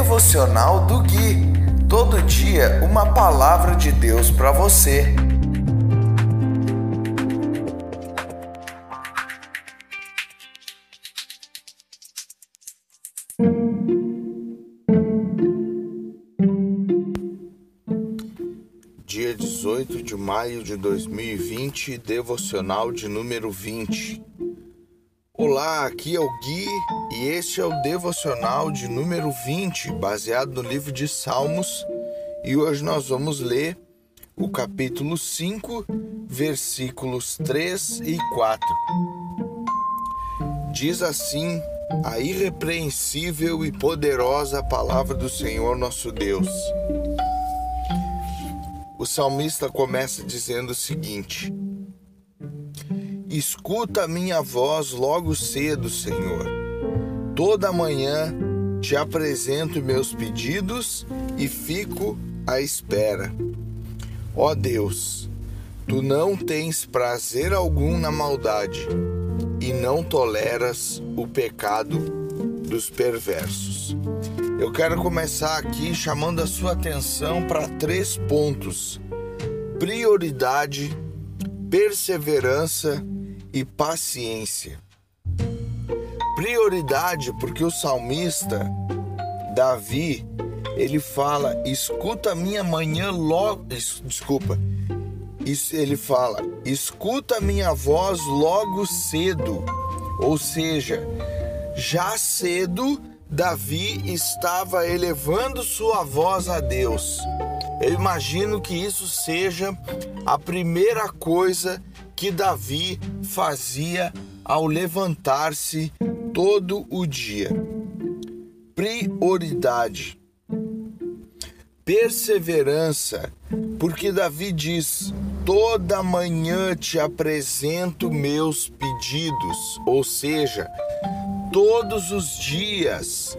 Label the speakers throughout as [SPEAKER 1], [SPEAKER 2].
[SPEAKER 1] Devocional do Gui. Todo dia uma palavra de Deus para você.
[SPEAKER 2] Dia 18 de maio de 2020, devocional de número 20. Olá, aqui é o Gui e este é o devocional de número 20, baseado no livro de Salmos, e hoje nós vamos ler o capítulo 5, versículos 3 e 4. Diz assim a irrepreensível e poderosa palavra do Senhor nosso Deus. O salmista começa dizendo o seguinte: Escuta a minha voz logo cedo, Senhor. Toda manhã te apresento meus pedidos e fico à espera. Ó Deus, tu não tens prazer algum na maldade e não toleras o pecado dos perversos. Eu quero começar aqui chamando a sua atenção para três pontos: prioridade, perseverança e paciência. Prioridade, porque o salmista Davi, ele fala: "Escuta minha manhã logo, desculpa. Ele fala: "Escuta minha voz logo cedo". Ou seja, já cedo Davi estava elevando sua voz a Deus. Eu imagino que isso seja a primeira coisa que Davi fazia ao levantar-se todo o dia. Prioridade. Perseverança, porque Davi diz: toda manhã te apresento meus pedidos, ou seja, todos os dias,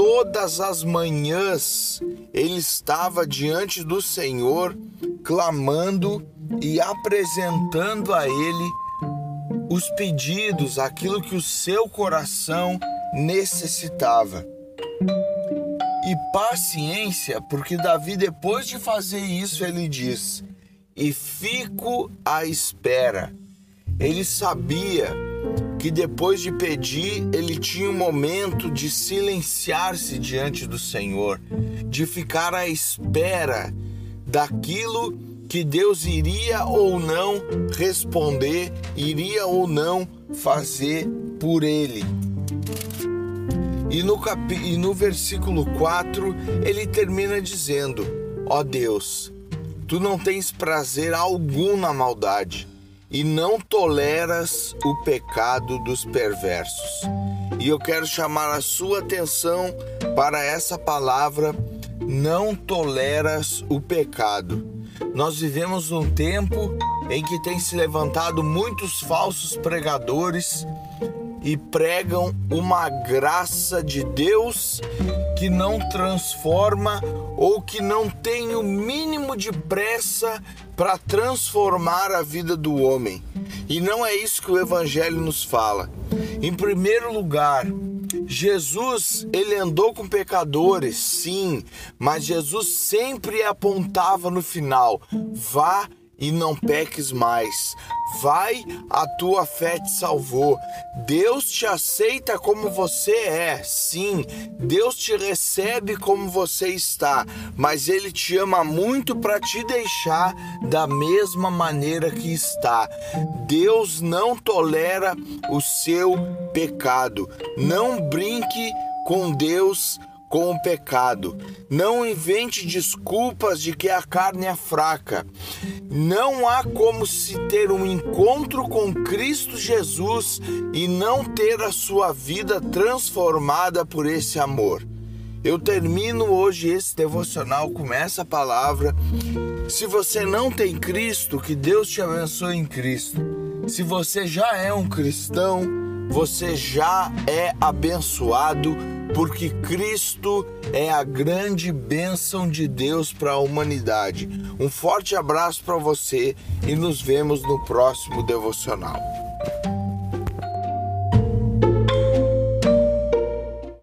[SPEAKER 2] todas as manhãs, ele estava diante do Senhor clamando e apresentando a Ele os pedidos, aquilo que o seu coração necessitava. E paciência, porque Davi, depois de fazer isso, ele diz: E fico à espera. Ele sabia que depois de pedir, ele tinha um momento de silenciar-se diante do Senhor, de ficar à espera daquilo que Deus iria ou não responder, iria ou não fazer por ele. E no, cap... e no versículo 4 ele termina dizendo: Ó oh Deus, tu não tens prazer algum na maldade e não toleras o pecado dos perversos. E eu quero chamar a sua atenção para essa palavra: não toleras o pecado. Nós vivemos um tempo em que tem se levantado muitos falsos pregadores e pregam uma graça de Deus que não transforma ou que não tem o mínimo de pressa para transformar a vida do homem. E não é isso que o evangelho nos fala. Em primeiro lugar, Jesus, ele andou com pecadores, sim, mas Jesus sempre apontava no final: vá e não peques mais. Vai, a tua fé te salvou. Deus te aceita como você é, sim. Deus te recebe como você está, mas Ele te ama muito para te deixar da mesma maneira que está. Deus não tolera o seu pecado. Não brinque com Deus com o pecado. Não invente desculpas de que a carne é fraca. Não há como se ter um encontro com Cristo Jesus e não ter a sua vida transformada por esse amor. Eu termino hoje esse devocional com essa palavra. Se você não tem Cristo, que Deus te abençoe em Cristo. Se você já é um cristão, você já é abençoado porque Cristo é a grande bênção de Deus para a humanidade. Um forte abraço para você e nos vemos no próximo devocional.